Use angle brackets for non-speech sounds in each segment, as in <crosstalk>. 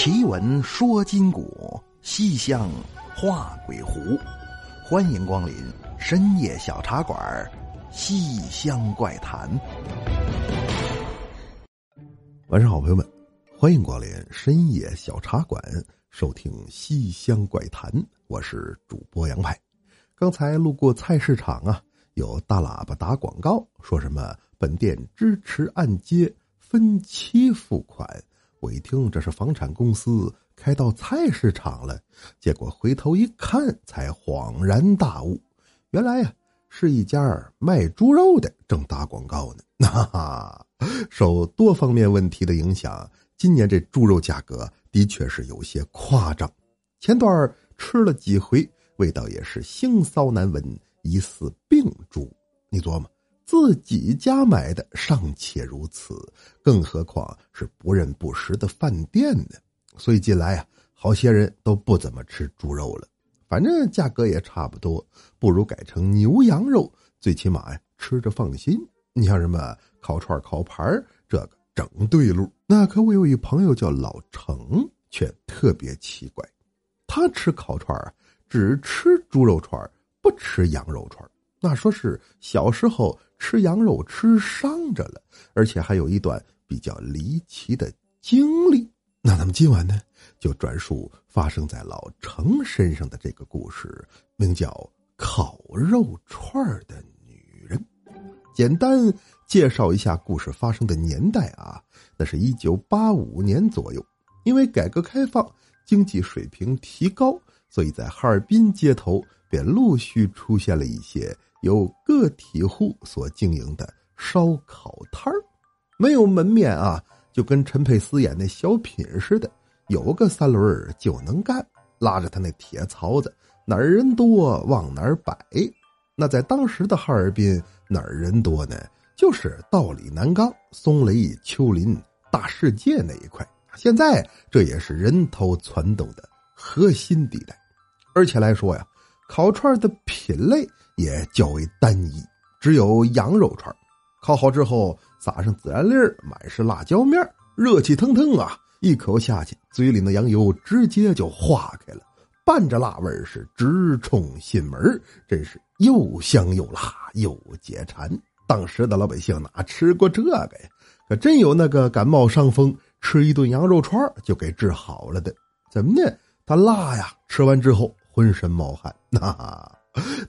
奇闻说金鼓，西厢画鬼狐。欢迎光临深夜小茶馆，《西厢怪谈》。晚上好，朋友们，欢迎光临深夜小茶馆，收听《西厢怪谈》。我是主播杨派。刚才路过菜市场啊，有大喇叭打广告，说什么本店支持按揭分期付款。我一听，这是房产公司开到菜市场了，结果回头一看，才恍然大悟，原来呀，是一家卖猪肉的正打广告呢。哈哈，受多方面问题的影响，今年这猪肉价格的确是有些夸张。前段吃了几回，味道也是腥臊难闻，疑似病猪。你琢磨。自己家买的尚且如此，更何况是不认不识的饭店呢？所以近来啊，好些人都不怎么吃猪肉了。反正价格也差不多，不如改成牛羊肉，最起码呀吃着放心。你像什么烤串、烤盘这个整对路。那可我有一朋友叫老程，却特别奇怪，他吃烤串啊，只吃猪肉串，不吃羊肉串。那说是小时候吃羊肉吃伤着了，而且还有一段比较离奇的经历。那咱们今晚呢，就转述发生在老程身上的这个故事，名叫《烤肉串的女人》。简单介绍一下故事发生的年代啊，那是一九八五年左右。因为改革开放，经济水平提高，所以在哈尔滨街头便陆续出现了一些。由个体户所经营的烧烤摊儿，没有门面啊，就跟陈佩斯演那小品似的，有个三轮儿就能干，拉着他那铁槽子，哪儿人多往哪儿摆。那在当时的哈尔滨，哪儿人多呢？就是道里南岗、松雷、丘林、大世界那一块。现在这也是人头攒动的核心地带，而且来说呀，烤串的品类。也较为单一，只有羊肉串烤好之后撒上孜然粒儿，满是辣椒面热气腾腾啊！一口下去，嘴里的羊油直接就化开了，伴着辣味是直冲心门真是又香又辣又解馋。当时的老百姓哪吃过这个呀？可真有那个感冒伤风，吃一顿羊肉串就给治好了的。怎么呢？他辣呀，吃完之后浑身冒汗，那。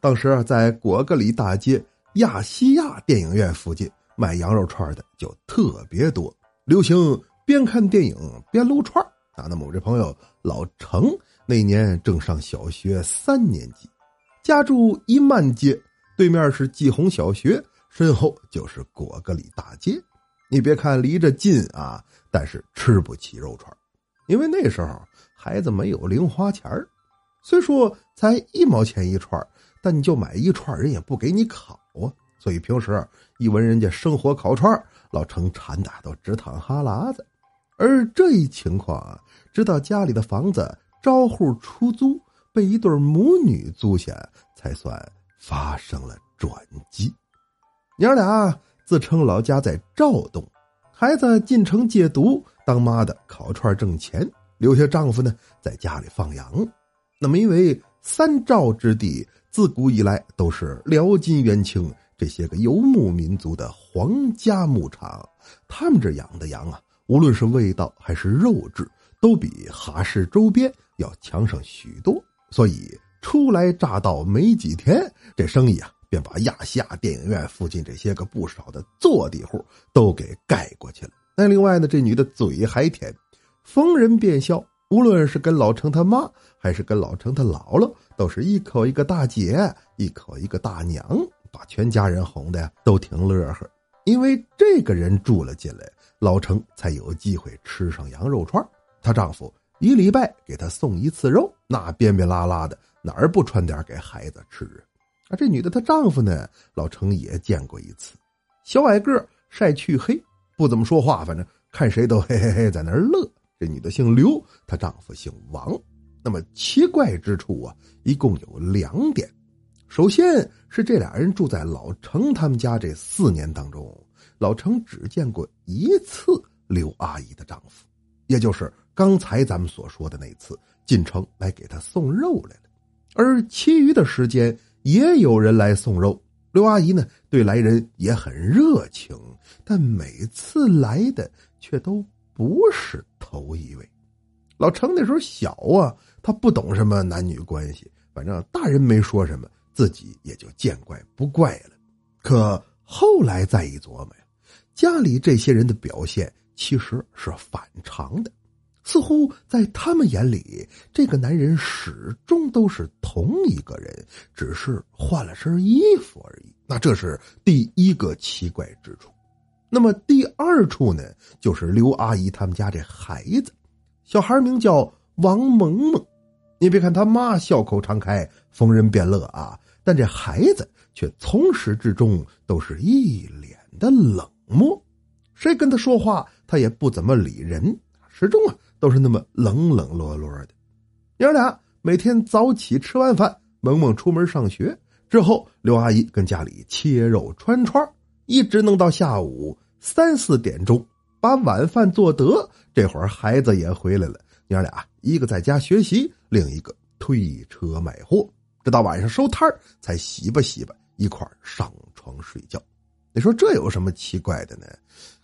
当时啊，在果戈里大街亚细亚电影院附近卖羊肉串的就特别多，流行边看电影边撸串啊。那么我这朋友老程那年正上小学三年级，家住一曼街，对面是季红小学，身后就是果戈里大街。你别看离着近啊，但是吃不起肉串，因为那时候孩子没有零花钱虽说才一毛钱一串但你就买一串，人也不给你烤啊。所以平时一闻人家生火烤串，老程馋的都直淌哈喇子。而这一情况啊，直到家里的房子招户出租，被一对母女租下，才算发生了转机。娘俩自称老家在赵东，孩子进城戒毒，当妈的烤串挣钱，留下丈夫呢在家里放羊。那么因为三赵之地。自古以来都是辽金元清这些个游牧民族的皇家牧场，他们这养的羊啊，无论是味道还是肉质，都比哈市周边要强上许多。所以初来乍到没几天，这生意啊，便把亚细亚电影院附近这些个不少的坐地户都给盖过去了。那另外呢，这女的嘴还甜，逢人便笑。无论是跟老程他妈，还是跟老程他姥姥，都是一口一个大姐，一口一个大娘，把全家人哄的呀都挺乐呵。因为这个人住了进来，老程才有机会吃上羊肉串。她丈夫一礼拜给她送一次肉，那便便拉拉的，哪儿不穿点给孩子吃啊？这女的她丈夫呢，老程也见过一次，小矮个晒黢黑，不怎么说话，反正看谁都嘿嘿嘿在那儿乐。这女的姓刘，她丈夫姓王。那么奇怪之处啊，一共有两点。首先是这俩人住在老程他们家这四年当中，老程只见过一次刘阿姨的丈夫，也就是刚才咱们所说的那次进城来给他送肉来了，而其余的时间也有人来送肉。刘阿姨呢，对来人也很热情，但每次来的却都不是头一位。老程那时候小啊，他不懂什么男女关系，反正大人没说什么，自己也就见怪不怪了。可后来再一琢磨呀，家里这些人的表现其实是反常的，似乎在他们眼里，这个男人始终都是同一个人，只是换了身衣服而已。那这是第一个奇怪之处。那么第二处呢，就是刘阿姨他们家这孩子。小孩名叫王萌萌，你别看他妈笑口常开、逢人便乐啊，但这孩子却从始至终都是一脸的冷漠，谁跟他说话，他也不怎么理人，始终啊都是那么冷冷落落的。娘俩每天早起吃完饭，萌萌出门上学之后，刘阿姨跟家里切肉串串，一直弄到下午三四点钟。把晚饭做得，这会儿孩子也回来了。娘俩一个在家学习，另一个推车卖货，直到晚上收摊才洗吧洗吧，一块上床睡觉。你说这有什么奇怪的呢？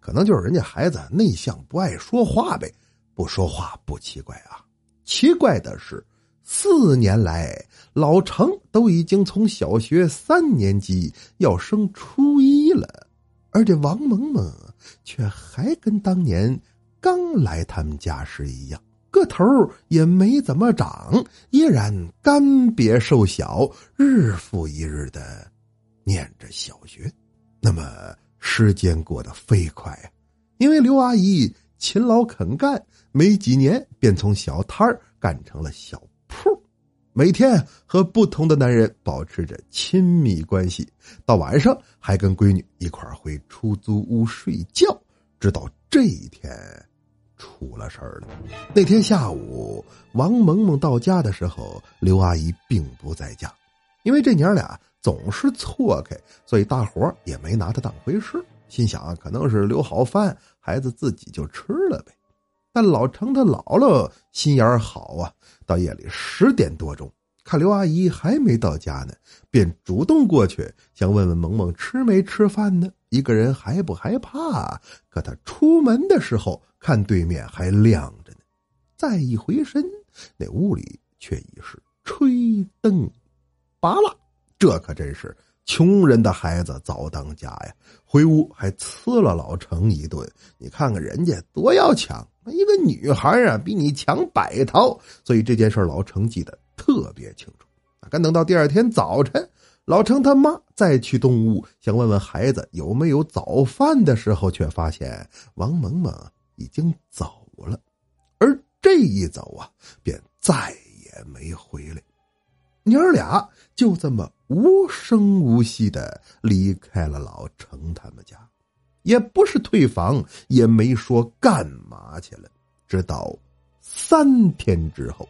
可能就是人家孩子内向不爱说话呗。不说话不奇怪啊，奇怪的是四年来老程都已经从小学三年级要升初一了，而这王萌萌。却还跟当年刚来他们家时一样，个头也没怎么长，依然干瘪瘦小，日复一日的念着小学。那么时间过得飞快，因为刘阿姨勤劳肯干，没几年便从小摊儿干成了小，每天和不同的男人保持着亲密关系，到晚上还跟闺女一块回出租屋睡觉。直到这一天，出了事儿了。那天下午，王萌萌到家的时候，刘阿姨并不在家，因为这娘俩总是错开，所以大伙也没拿她当回事。心想啊，可能是留好饭，孩子自己就吃了呗。但老程他姥姥心眼好啊，到夜里十点多钟，看刘阿姨还没到家呢，便主动过去想问问萌萌吃没吃饭呢。一个人还不害怕？可他出门的时候，看对面还亮着呢。再一回身，那屋里却已是吹灯拔蜡。这可真是穷人的孩子早当家呀！回屋还呲了老程一顿。你看看人家多要强，一个女孩啊，比你强百套。所以这件事老程记得特别清楚。赶等到第二天早晨。老程他妈再去动物想问问孩子有没有早饭的时候，却发现王萌萌已经走了，而这一走啊，便再也没回来。娘俩就这么无声无息的离开了老程他们家，也不是退房，也没说干嘛去了。直到三天之后，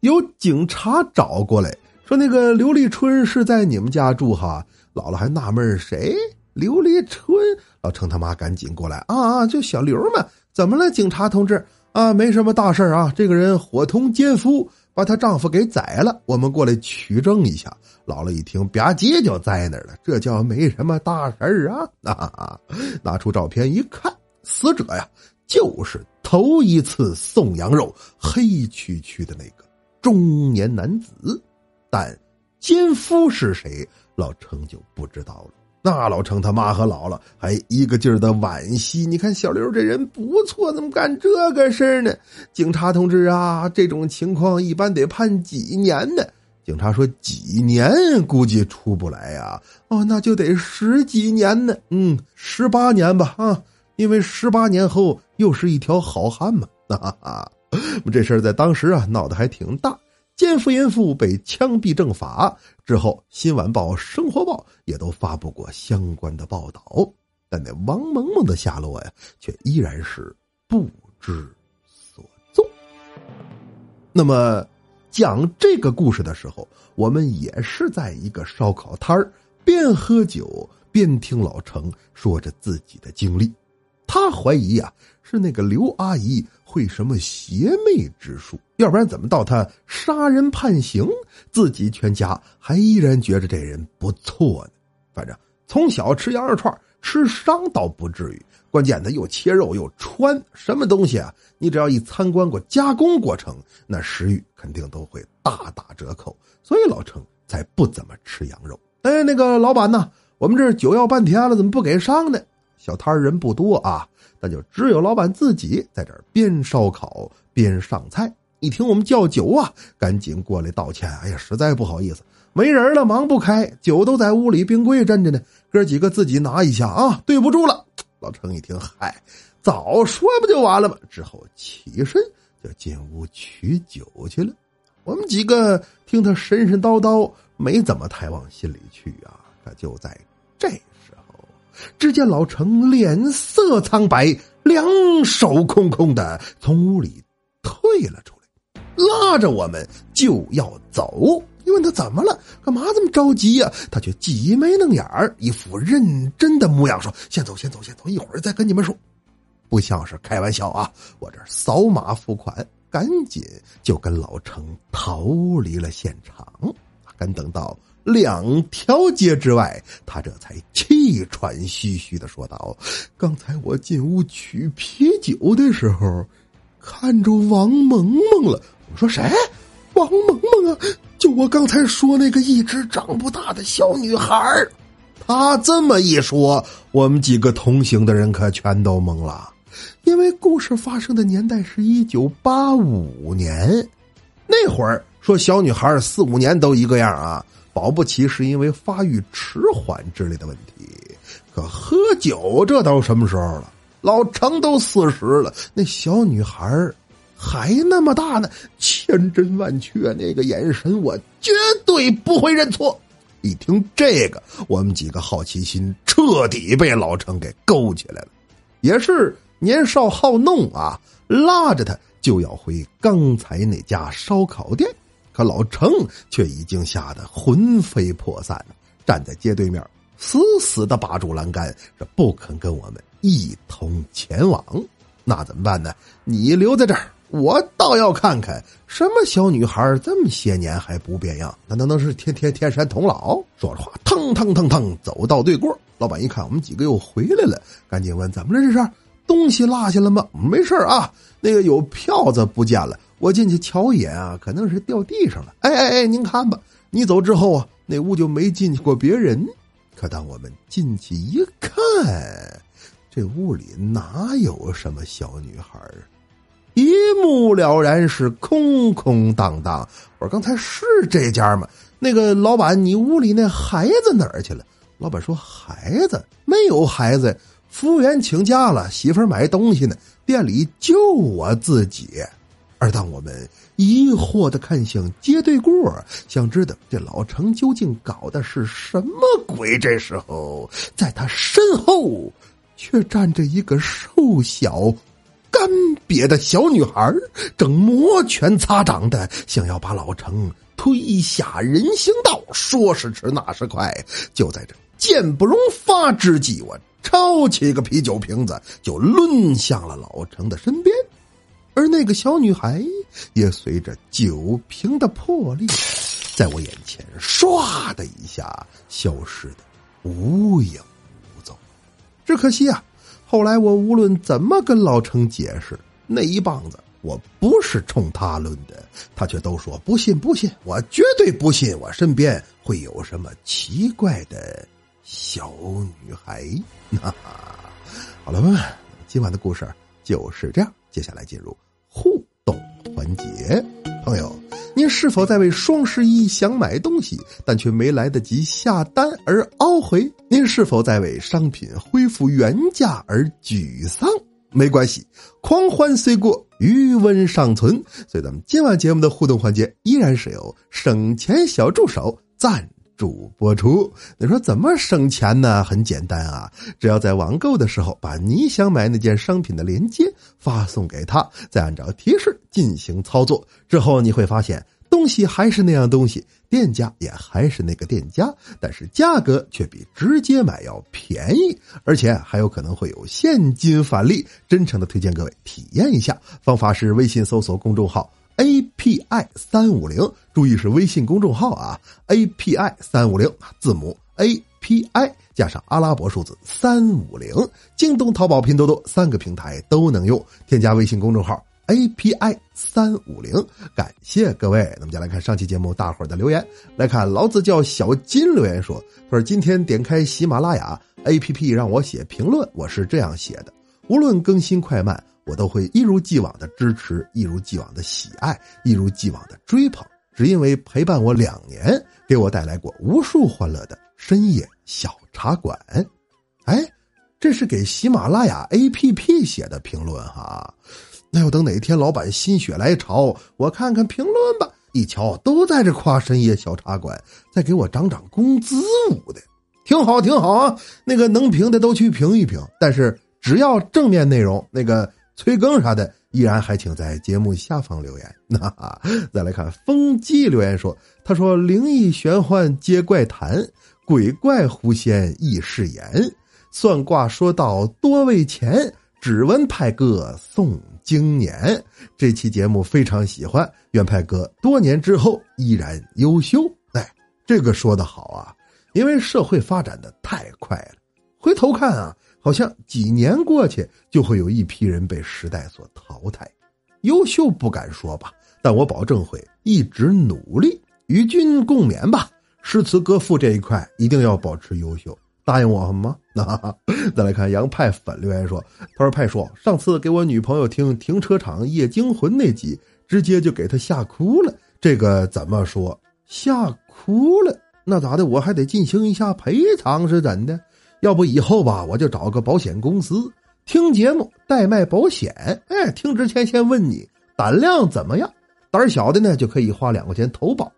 有警察找过来。说那个刘立春是在你们家住哈，姥姥还纳闷谁？刘立春，老程他妈赶紧过来啊啊！就小刘嘛，怎么了，警察同志啊？没什么大事啊，这个人伙同奸夫，把她丈夫给宰了，我们过来取证一下。姥姥一听，吧唧就栽那儿了，这叫没什么大事儿啊！<laughs> 啊，拿出照片一看，死者呀，就是头一次送羊肉黑黢黢的那个中年男子。但奸夫是谁，老程就不知道了。那老程他妈和姥姥还一个劲儿的惋惜。你看小刘这人不错，怎么干这个事儿呢？警察同志啊，这种情况一般得判几年呢？警察说几年估计出不来呀。哦，那就得十几年呢。嗯，十八年吧。啊，因为十八年后又是一条好汉嘛。哈哈，这事儿在当时啊闹得还挺大。奸夫淫妇被枪毙正法之后，《新晚报》《生活报》也都发布过相关的报道，但那王萌萌的下落呀，却依然是不知所踪。那么，讲这个故事的时候，我们也是在一个烧烤摊儿边喝酒边听老程说着自己的经历。他怀疑呀，是那个刘阿姨。会什么邪魅之术，要不然怎么到他杀人判刑，自己全家还依然觉着这人不错呢？反正从小吃羊肉串，吃伤倒不至于，关键他又切肉又穿，什么东西啊？你只要一参观过加工过程，那食欲肯定都会大打折扣。所以老程才不怎么吃羊肉。哎，那个老板呢？我们这酒要半天了，怎么不给上呢？小摊人不多啊，那就只有老板自己在这边烧烤边上菜。一听我们叫酒啊，赶紧过来道歉。哎呀，实在不好意思，没人了，忙不开，酒都在屋里冰柜镇着呢。哥几个自己拿一下啊，对不住了。老程一听，嗨，早说不就完了吗？之后起身就进屋取酒去了。我们几个听他神神叨叨，没怎么太往心里去啊。可就在这时候，只见老程脸色苍白，两手空空的从屋里退了出来，拉着我们就要走。你问他怎么了？干嘛这么着急呀？他却挤眉弄眼儿，一副认真的模样，说：“先走，先走，先走，一会儿再跟你们说。”不像是开玩笑啊！我这扫码付款，赶紧就跟老程逃离了现场。敢等到。两条街之外，他这才气喘吁吁的说道：“刚才我进屋取啤酒的时候，看着王萌萌了。我说谁？王萌萌啊，就我刚才说那个一直长不大的小女孩他这么一说，我们几个同行的人可全都懵了，因为故事发生的年代是一九八五年，那会儿说小女孩四五年都一个样啊。”保不齐是因为发育迟缓之类的问题，可喝酒这都什么时候了？老程都四十了，那小女孩还那么大呢，千真万确那个眼神，我绝对不会认错。一听这个，我们几个好奇心彻底被老程给勾起来了，也是年少好弄啊，拉着他就要回刚才那家烧烤店。可老程却已经吓得魂飞魄散了，站在街对面，死死的把住栏杆，是不肯跟我们一同前往。那怎么办呢？你留在这儿，我倒要看看什么小女孩这么些年还不变样。那难道是天天天山童姥？说着话，腾腾腾腾走到对过。老板一看我们几个又回来了，赶紧问怎么了？这是东西落下了吗？没事啊，那个有票子不见了。我进去瞧一眼啊，可能是掉地上了。哎哎哎，您看吧，你走之后啊，那屋就没进去过别人。可当我们进去一看，这屋里哪有什么小女孩一目了然是空空荡荡。我说刚才是这家吗？那个老板，你屋里那孩子哪儿去了？老板说孩子没有孩子，服务员请假了，媳妇儿买东西呢，店里就我自己。而当我们疑惑的看向街对过，想知道这老程究竟搞的是什么鬼，这时候在他身后却站着一个瘦小、干瘪的小女孩，正摩拳擦掌的想要把老程推下人行道。说时迟，那时快，就在这箭不容发之际，我抄起个啤酒瓶子，就抡向了老程的身边。而那个小女孩也随着酒瓶的破裂，在我眼前唰的一下消失的无影无踪。只可惜啊，后来我无论怎么跟老程解释，那一棒子我不是冲他抡的，他却都说不信不信，我绝对不信，我身边会有什么奇怪的小女孩。哈哈，好了，朋友们，今晚的故事就是这样，接下来进入。互动环节，朋友，您是否在为双十一想买东西，但却没来得及下单而懊悔？您是否在为商品恢复原价而沮丧？没关系，狂欢虽过，余温尚存。所以，咱们今晚节目的互动环节依然是由省钱小助手赞。主播出，你说怎么省钱呢？很简单啊，只要在网购的时候把你想买那件商品的链接发送给他，再按照提示进行操作，之后你会发现，东西还是那样东西，店家也还是那个店家，但是价格却比直接买要便宜，而且还有可能会有现金返利。真诚的推荐各位体验一下，方法是微信搜索公众号 API 三五零，注意是微信公众号啊，API 三五零字母 API 加上阿拉伯数字三五零，京东、淘宝、拼多多三个平台都能用，添加微信公众号。API 三五零，感谢各位。那么，再来看上期节目大伙儿的留言。来看老子叫小金留言说：“他说今天点开喜马拉雅 APP 让我写评论，我是这样写的：无论更新快慢，我都会一如既往的支持，一如既往的喜爱，一如既往的追捧，只因为陪伴我两年，给我带来过无数欢乐的深夜小茶馆。”哎，这是给喜马拉雅 APP 写的评论哈。那要等哪天老板心血来潮，我看看评论吧。一瞧都在这夸深夜小茶馆，再给我涨涨工资舞的，挺好挺好啊。那个能评的都去评一评，但是只要正面内容，那个催更啥的，依然还请在节目下方留言。<laughs> 那再来看风纪留言说：“他说灵异玄幻皆怪谈，鬼怪狐仙亦是言，算卦说到多为钱，只闻派哥送。”经年这期节目非常喜欢，愿派哥多年之后依然优秀。哎，这个说的好啊！因为社会发展的太快了，回头看啊，好像几年过去就会有一批人被时代所淘汰。优秀不敢说吧，但我保证会一直努力，与君共勉吧。诗词歌赋这一块一定要保持优秀。答应我吗？<laughs> 那再来看杨派粉留言说：“他说派叔，上次给我女朋友听《停车场夜惊魂》那集，直接就给她吓哭了。这个怎么说？吓哭了？那咋的？我还得进行一下赔偿是怎的？要不以后吧，我就找个保险公司听节目代卖保险。哎，听之前先问你胆量怎么样？胆小的呢，就可以花两块钱投保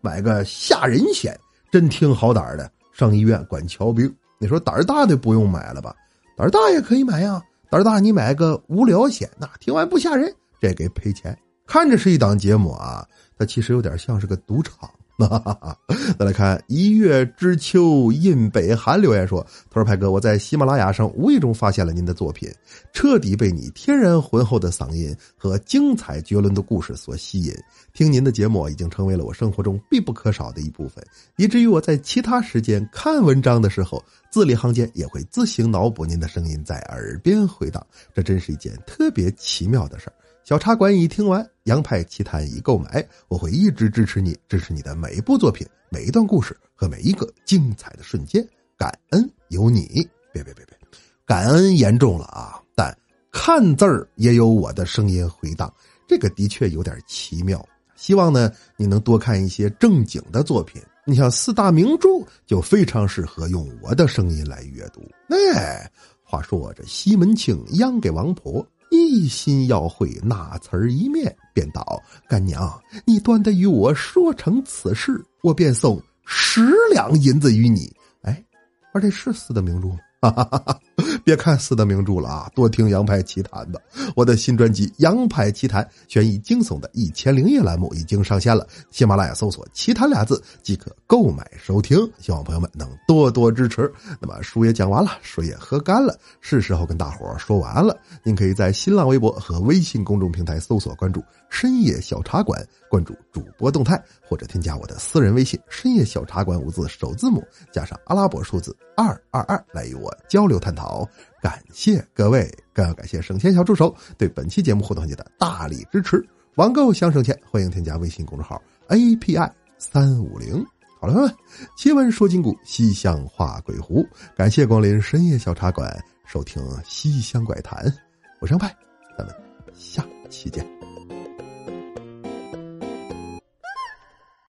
买个吓人险。真听好胆的。”上医院管瞧病，你说胆儿大的不用买了吧？胆儿大也可以买呀。胆儿大你买个无聊险，那听完不吓人，这给赔钱。看着是一档节目啊，它其实有点像是个赌场。哈哈哈再来看一月之秋印北寒留言说：“他说派哥，我在喜马拉雅上无意中发现了您的作品，彻底被你天然浑厚的嗓音和精彩绝伦的故事所吸引。听您的节目已经成为了我生活中必不可少的一部分，以至于我在其他时间看文章的时候，字里行间也会自行脑补您的声音在耳边回荡。这真是一件特别奇妙的事儿。”小茶馆已听完，洋派奇谈已购买，我会一直支持你，支持你的每一部作品、每一段故事和每一个精彩的瞬间。感恩有你，别别别别，感恩严重了啊！但看字儿也有我的声音回荡，这个的确有点奇妙。希望呢，你能多看一些正经的作品。你像四大名著，就非常适合用我的声音来阅读。哎，话说这西门庆央给王婆。一心要会那词儿一面，便道：“干娘，你端的与我说成此事，我便送十两银子与你。”哎，而这是四的名著吗？哈哈哈哈 <laughs> 别看四大名著了啊，多听杨派奇谈吧。我的新专辑《杨派奇谈》悬疑惊悚的一千零一夜栏目已经上线了，喜马拉雅搜索“奇谈”俩字即可购买收听。希望朋友们能多多支持。那么书也讲完了，水也喝干了，是时候跟大伙说晚安了。您可以在新浪微博和微信公众平台搜索关注“深夜小茶馆”，关注主播动态，或者添加我的私人微信“深夜小茶馆”五字首字母加上阿拉伯数字二二二来与我。交流探讨，好感谢各位，更要感谢省钱小助手对本期节目互动环节的大力支持。网购想省钱，欢迎添加微信公众号 API 三五零。好了，朋友们，奇闻说今古，西厢画鬼狐，感谢光临深夜小茶馆，收听西厢怪谈。我是杨派，咱们下期见。